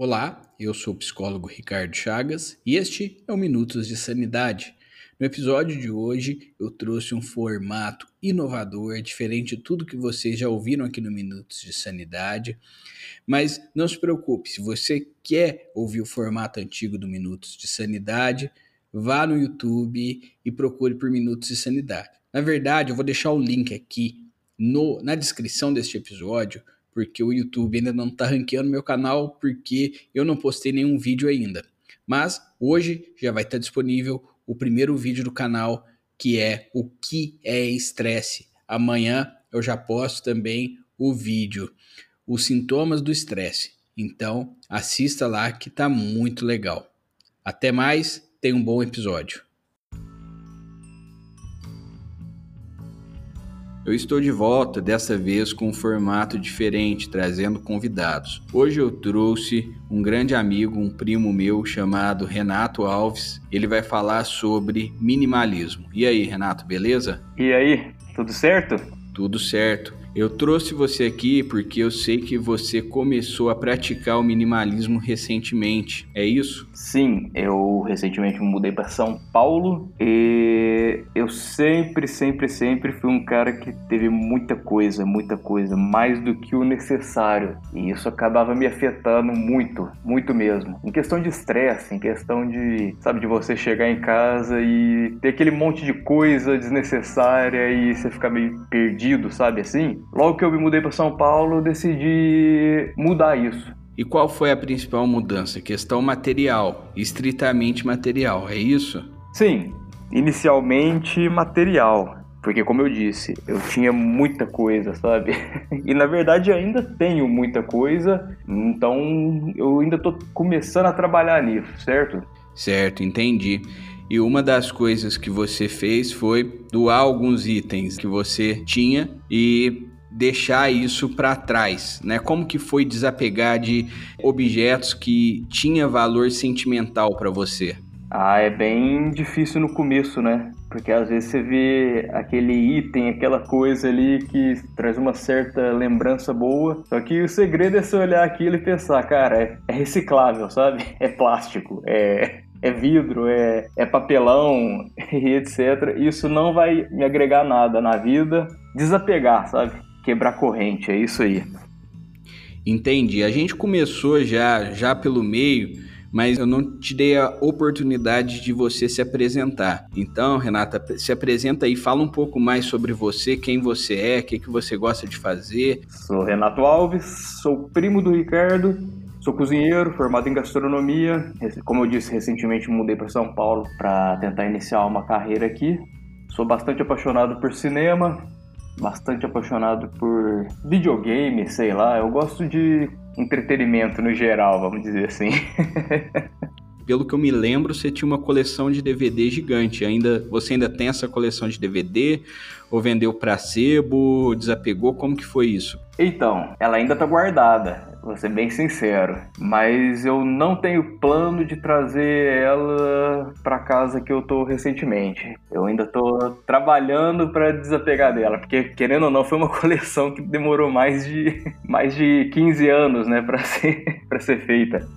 Olá, eu sou o psicólogo Ricardo Chagas e este é o Minutos de Sanidade. No episódio de hoje eu trouxe um formato inovador, diferente de tudo que vocês já ouviram aqui no Minutos de Sanidade. Mas não se preocupe, se você quer ouvir o formato antigo do Minutos de Sanidade, vá no YouTube e procure por Minutos de Sanidade. Na verdade, eu vou deixar o link aqui no, na descrição deste episódio porque o YouTube ainda não está ranqueando meu canal, porque eu não postei nenhum vídeo ainda. Mas hoje já vai estar tá disponível o primeiro vídeo do canal, que é o que é estresse. Amanhã eu já posto também o vídeo, os sintomas do estresse. Então assista lá que tá muito legal. Até mais, tenha um bom episódio. Eu estou de volta, dessa vez com um formato diferente, trazendo convidados. Hoje eu trouxe um grande amigo, um primo meu chamado Renato Alves. Ele vai falar sobre minimalismo. E aí, Renato, beleza? E aí, tudo certo? Tudo certo. Eu trouxe você aqui porque eu sei que você começou a praticar o minimalismo recentemente, é isso? Sim, eu recentemente me mudei para São Paulo e eu sempre, sempre, sempre fui um cara que teve muita coisa, muita coisa, mais do que o necessário. E isso acabava me afetando muito, muito mesmo. Em questão de estresse, em questão de, sabe, de você chegar em casa e ter aquele monte de coisa desnecessária e você ficar meio perdido, sabe assim? Logo que eu me mudei para São Paulo, eu decidi mudar isso. E qual foi a principal mudança? Questão material, estritamente material, é isso? Sim, inicialmente material. Porque, como eu disse, eu tinha muita coisa, sabe? E na verdade ainda tenho muita coisa, então eu ainda tô começando a trabalhar nisso, certo? Certo, entendi. E uma das coisas que você fez foi doar alguns itens que você tinha e deixar isso para trás, né? Como que foi desapegar de objetos que tinha valor sentimental para você? Ah, é bem difícil no começo, né? Porque às vezes você vê aquele item, aquela coisa ali que traz uma certa lembrança boa. Só que o segredo é você olhar aquilo e pensar, cara, é, reciclável, sabe? É plástico, é, é vidro, é, é papelão e etc. Isso não vai me agregar nada na vida. Desapegar, sabe? quebrar corrente, é isso aí. Entendi. A gente começou já, já pelo meio, mas eu não te dei a oportunidade de você se apresentar. Então, Renata, se apresenta aí, fala um pouco mais sobre você, quem você é, o que, que você gosta de fazer. Sou Renato Alves, sou primo do Ricardo, sou cozinheiro, formado em gastronomia. Como eu disse, recentemente mudei para São Paulo para tentar iniciar uma carreira aqui. Sou bastante apaixonado por cinema, bastante apaixonado por videogame, sei lá. Eu gosto de entretenimento no geral, vamos dizer assim. Pelo que eu me lembro, você tinha uma coleção de DVD gigante. Ainda você ainda tem essa coleção de DVD? Ou vendeu para sebo? Desapegou? Como que foi isso? Então, ela ainda tá guardada vou ser bem sincero, mas eu não tenho plano de trazer ela para casa que eu tô recentemente. Eu ainda tô trabalhando para desapegar dela, porque querendo ou não foi uma coleção que demorou mais de mais de 15 anos, né, para ser para ser feita.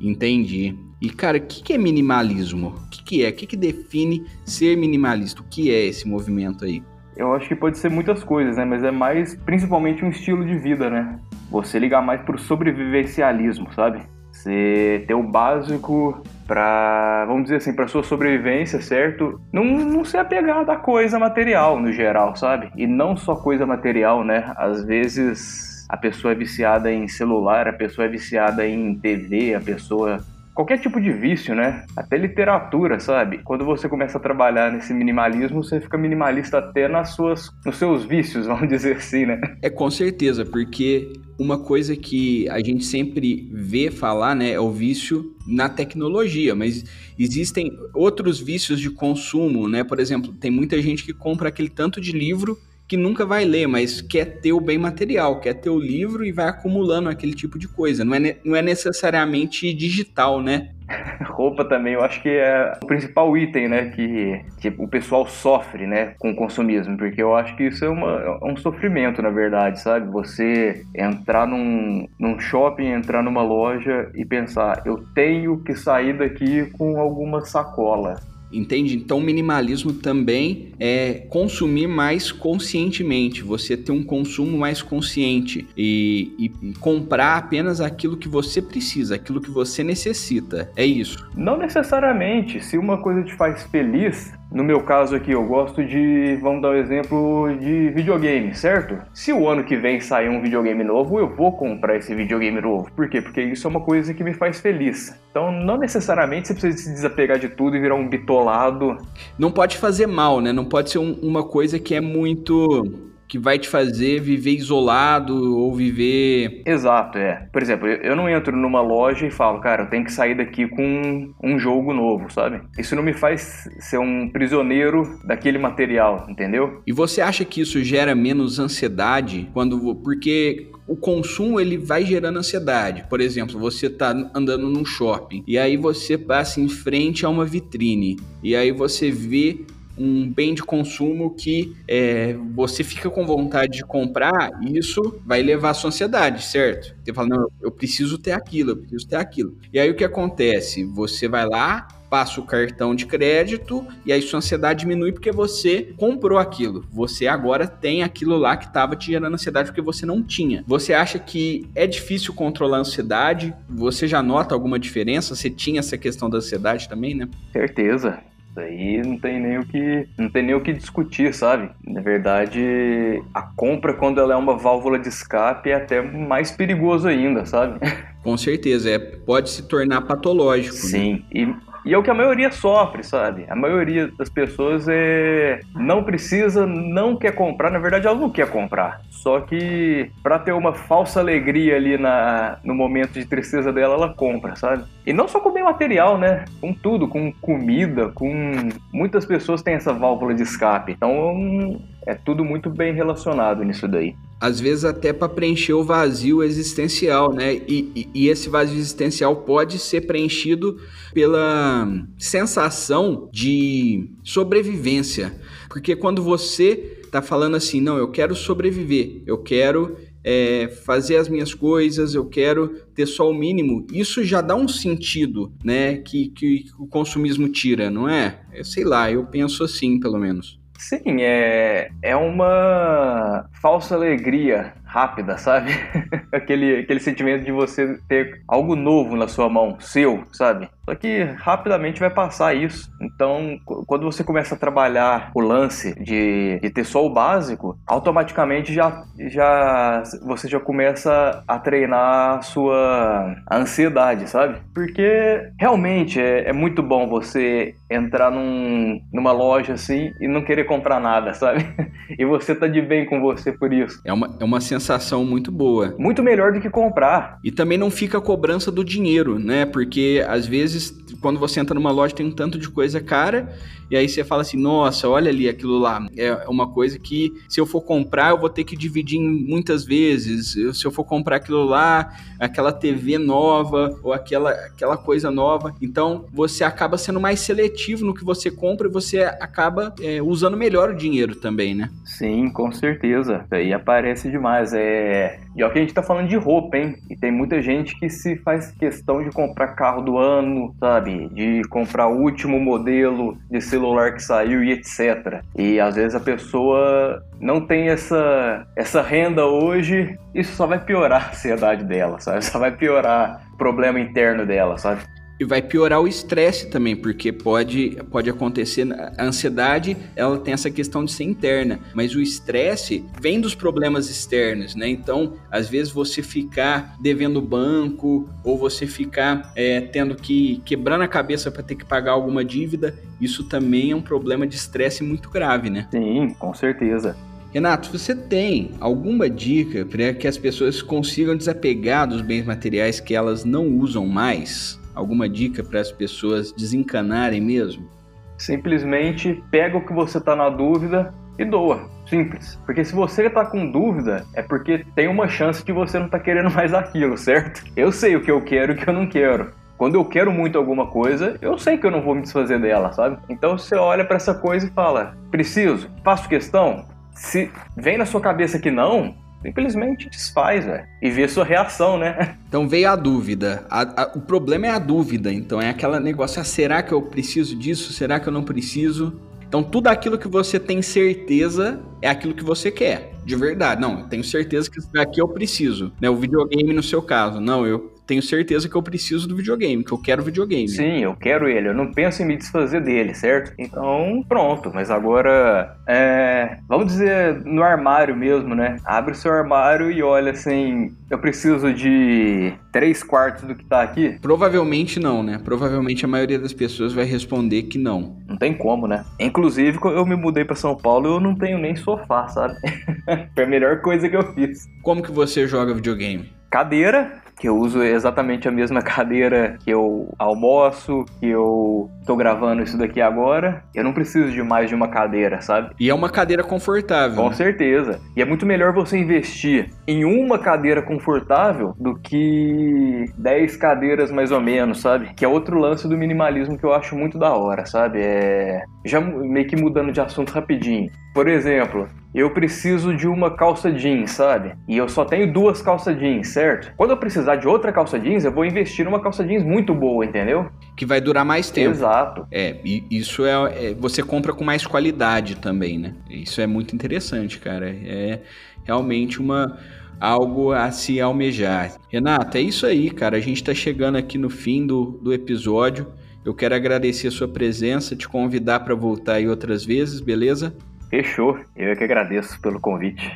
Entendi. E cara, o que, que é minimalismo? O que, que é? O que, que define ser minimalista? O que é esse movimento aí? Eu acho que pode ser muitas coisas, né? Mas é mais, principalmente, um estilo de vida, né? Você ligar mais pro sobrevivencialismo, sabe? Você ter o básico para, vamos dizer assim, para sua sobrevivência, certo? Não, não ser apegado à coisa material no geral, sabe? E não só coisa material, né? Às vezes a pessoa é viciada em celular, a pessoa é viciada em TV, a pessoa qualquer tipo de vício, né? Até literatura, sabe? Quando você começa a trabalhar nesse minimalismo, você fica minimalista até nas suas, nos seus vícios, vamos dizer assim, né? É com certeza, porque uma coisa que a gente sempre vê falar, né, é o vício na tecnologia, mas existem outros vícios de consumo, né? Por exemplo, tem muita gente que compra aquele tanto de livro que nunca vai ler, mas quer ter o bem material, quer ter o livro e vai acumulando aquele tipo de coisa. Não é, não é necessariamente digital, né? roupa também, eu acho que é o principal item, né, que, que o pessoal sofre, né, com o consumismo, porque eu acho que isso é, uma, é um sofrimento, na verdade, sabe? Você entrar num, num shopping, entrar numa loja e pensar, eu tenho que sair daqui com alguma sacola, Entende? Então, minimalismo também é consumir mais conscientemente, você ter um consumo mais consciente e, e, e, comprar apenas aquilo que você precisa, aquilo que você necessita. É isso. Não necessariamente. Se uma coisa te faz feliz, no meu caso aqui, eu gosto de, vamos dar um exemplo de videogame, certo? Se o ano que vem sair um videogame novo, eu vou comprar esse videogame novo. Por quê? Porque isso é uma coisa que me faz feliz. Então, não necessariamente você precisa se desapegar de tudo e virar um bitolado. Não pode fazer mal, né? Não pode ser um, uma coisa que é muito que vai te fazer viver isolado ou viver. Exato, é. Por exemplo, eu não entro numa loja e falo, cara, eu tenho que sair daqui com um jogo novo, sabe? Isso não me faz ser um prisioneiro daquele material, entendeu? E você acha que isso gera menos ansiedade quando. Porque o consumo ele vai gerando ansiedade. Por exemplo, você está andando num shopping e aí você passa em frente a uma vitrine e aí você vê um bem de consumo que é, você fica com vontade de comprar isso vai levar sua ansiedade, certo? Você fala, não, eu preciso ter aquilo, eu preciso ter aquilo. E aí o que acontece? Você vai lá, passa o cartão de crédito e aí sua ansiedade diminui porque você comprou aquilo. Você agora tem aquilo lá que estava te gerando ansiedade porque você não tinha. Você acha que é difícil controlar a ansiedade? Você já nota alguma diferença? Você tinha essa questão da ansiedade também, né? Certeza. Isso aí não tem nem o que não tem nem o que discutir, sabe? Na verdade, a compra quando ela é uma válvula de escape é até mais perigoso ainda, sabe? Com certeza, é, pode se tornar patológico. Né? Sim, né? e e é o que a maioria sofre, sabe? A maioria das pessoas é não precisa, não quer comprar, na verdade ela não quer comprar. Só que para ter uma falsa alegria ali na, no momento de tristeza dela, ela compra, sabe? E não só com bem material, né? Com tudo, com comida, com muitas pessoas têm essa válvula de escape. Então é tudo muito bem relacionado nisso daí às vezes até para preencher o vazio existencial, né? E, e, e, esse vazio existencial pode ser preenchido pela sensação de sobrevivência, porque quando você está falando assim, não, eu quero sobreviver, eu quero é, fazer as minhas coisas, eu quero ter só o mínimo, isso já dá um sentido, né? Que, que o consumismo tira, não é? Eu sei lá, eu penso assim, pelo menos. Sim, é, é uma falsa alegria rápida, sabe? aquele, aquele sentimento de você ter algo novo na sua mão, seu, sabe? Só que rapidamente vai passar isso. Então, quando você começa a trabalhar o lance de, de ter só o básico, automaticamente já, já você já começa a treinar a sua ansiedade, sabe? Porque realmente é, é muito bom você entrar num, numa loja assim e não querer comprar nada, sabe? e você tá de bem com você por isso. É uma, é uma sensação sensação muito boa. Muito melhor do que comprar. E também não fica a cobrança do dinheiro, né? Porque às vezes, quando você entra numa loja, tem um tanto de coisa cara, e aí você fala assim: nossa, olha ali aquilo lá. É uma coisa que, se eu for comprar, eu vou ter que dividir muitas vezes. Se eu for comprar aquilo lá, aquela TV nova, ou aquela, aquela coisa nova. Então, você acaba sendo mais seletivo no que você compra e você acaba é, usando melhor o dinheiro também, né? Sim, com certeza. Isso aí aparece demais é. E olha que a gente tá falando de roupa, hein? E tem muita gente que se faz questão de comprar carro do ano, sabe? De comprar o último modelo de celular que saiu e etc. E às vezes a pessoa não tem essa, essa renda hoje, isso só vai piorar a ansiedade dela, sabe? Só vai piorar o problema interno dela, sabe? E vai piorar o estresse também, porque pode, pode acontecer. A ansiedade, ela tem essa questão de ser interna, mas o estresse vem dos problemas externos, né? Então, às vezes você ficar devendo banco, ou você ficar é, tendo que quebrando a cabeça para ter que pagar alguma dívida, isso também é um problema de estresse muito grave, né? Sim, com certeza. Renato, você tem alguma dica para que as pessoas consigam desapegar dos bens materiais que elas não usam mais? Alguma dica para as pessoas desencanarem mesmo? Simplesmente pega o que você está na dúvida e doa. Simples. Porque se você está com dúvida, é porque tem uma chance de você não estar tá querendo mais aquilo, certo? Eu sei o que eu quero e o que eu não quero. Quando eu quero muito alguma coisa, eu sei que eu não vou me desfazer dela, sabe? Então você olha para essa coisa e fala: preciso, faço questão. Se vem na sua cabeça que não, simplesmente desfaz, velho. E vê sua reação, né? Então veio a dúvida. A, a, o problema é a dúvida. Então é aquela negócio: ah, será que eu preciso disso? Será que eu não preciso? Então tudo aquilo que você tem certeza é aquilo que você quer, de verdade. Não, eu tenho certeza que isso daqui eu preciso. Né? O videogame no seu caso. Não, eu tenho certeza que eu preciso do videogame, que eu quero videogame. Sim, eu quero ele, eu não penso em me desfazer dele, certo? Então, pronto. Mas agora, é, vamos dizer no armário mesmo, né? Abre o seu armário e olha assim: eu preciso de três quartos do que tá aqui? Provavelmente não, né? Provavelmente a maioria das pessoas vai responder que não. Não tem como, né? Inclusive, quando eu me mudei para São Paulo, eu não tenho nem sofá, sabe? Foi a melhor coisa que eu fiz. Como que você joga videogame? Cadeira, que eu uso exatamente a mesma cadeira que eu almoço, que eu tô gravando isso daqui agora. Eu não preciso de mais de uma cadeira, sabe? E é uma cadeira confortável. Com né? certeza. E é muito melhor você investir em uma cadeira confortável do que 10 cadeiras mais ou menos, sabe? Que é outro lance do minimalismo que eu acho muito da hora, sabe? É já meio que mudando de assunto rapidinho. Por exemplo, eu preciso de uma calça jeans, sabe? E eu só tenho duas calças jeans, certo? Quando eu precisar de outra calça jeans, eu vou investir numa calça jeans muito boa, entendeu? Que vai durar mais tempo. Exato. É, e isso é, é você compra com mais qualidade também, né? Isso é muito interessante, cara. É realmente uma algo a se almejar. Renato, é isso aí, cara. A gente tá chegando aqui no fim do, do episódio. Eu quero agradecer a sua presença, te convidar para voltar aí outras vezes, beleza? Fechou. Eu é que agradeço pelo convite.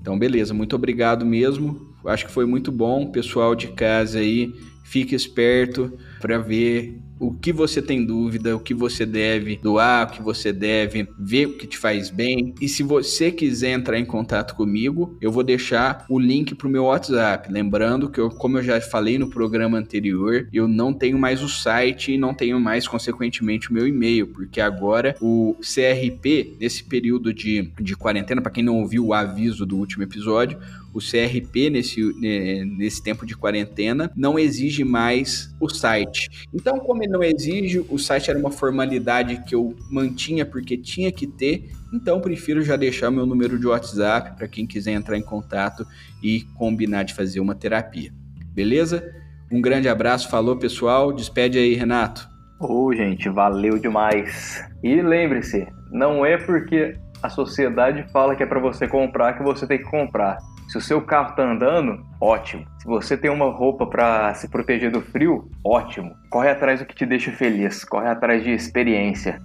Então, beleza. Muito obrigado mesmo. Acho que foi muito bom. Pessoal de casa aí, fique esperto para ver o que você tem dúvida, o que você deve doar, o que você deve ver o que te faz bem. E se você quiser entrar em contato comigo, eu vou deixar o link para o meu WhatsApp. Lembrando que, eu, como eu já falei no programa anterior, eu não tenho mais o site e não tenho mais, consequentemente, o meu e-mail, porque agora o CRP, nesse período de, de quarentena, para quem não ouviu o aviso do último episódio, o CRP nesse, né, nesse tempo de quarentena não exige mais o site. Então, como ele não exige, o site era uma formalidade que eu mantinha porque tinha que ter, então prefiro já deixar meu número de WhatsApp para quem quiser entrar em contato e combinar de fazer uma terapia. Beleza? Um grande abraço, falou pessoal, despede aí, Renato. Ô, oh, gente, valeu demais. E lembre-se, não é porque a sociedade fala que é para você comprar que você tem que comprar. Se o seu carro está andando, ótimo. Se você tem uma roupa para se proteger do frio, ótimo. Corre atrás do que te deixa feliz, corre atrás de experiência.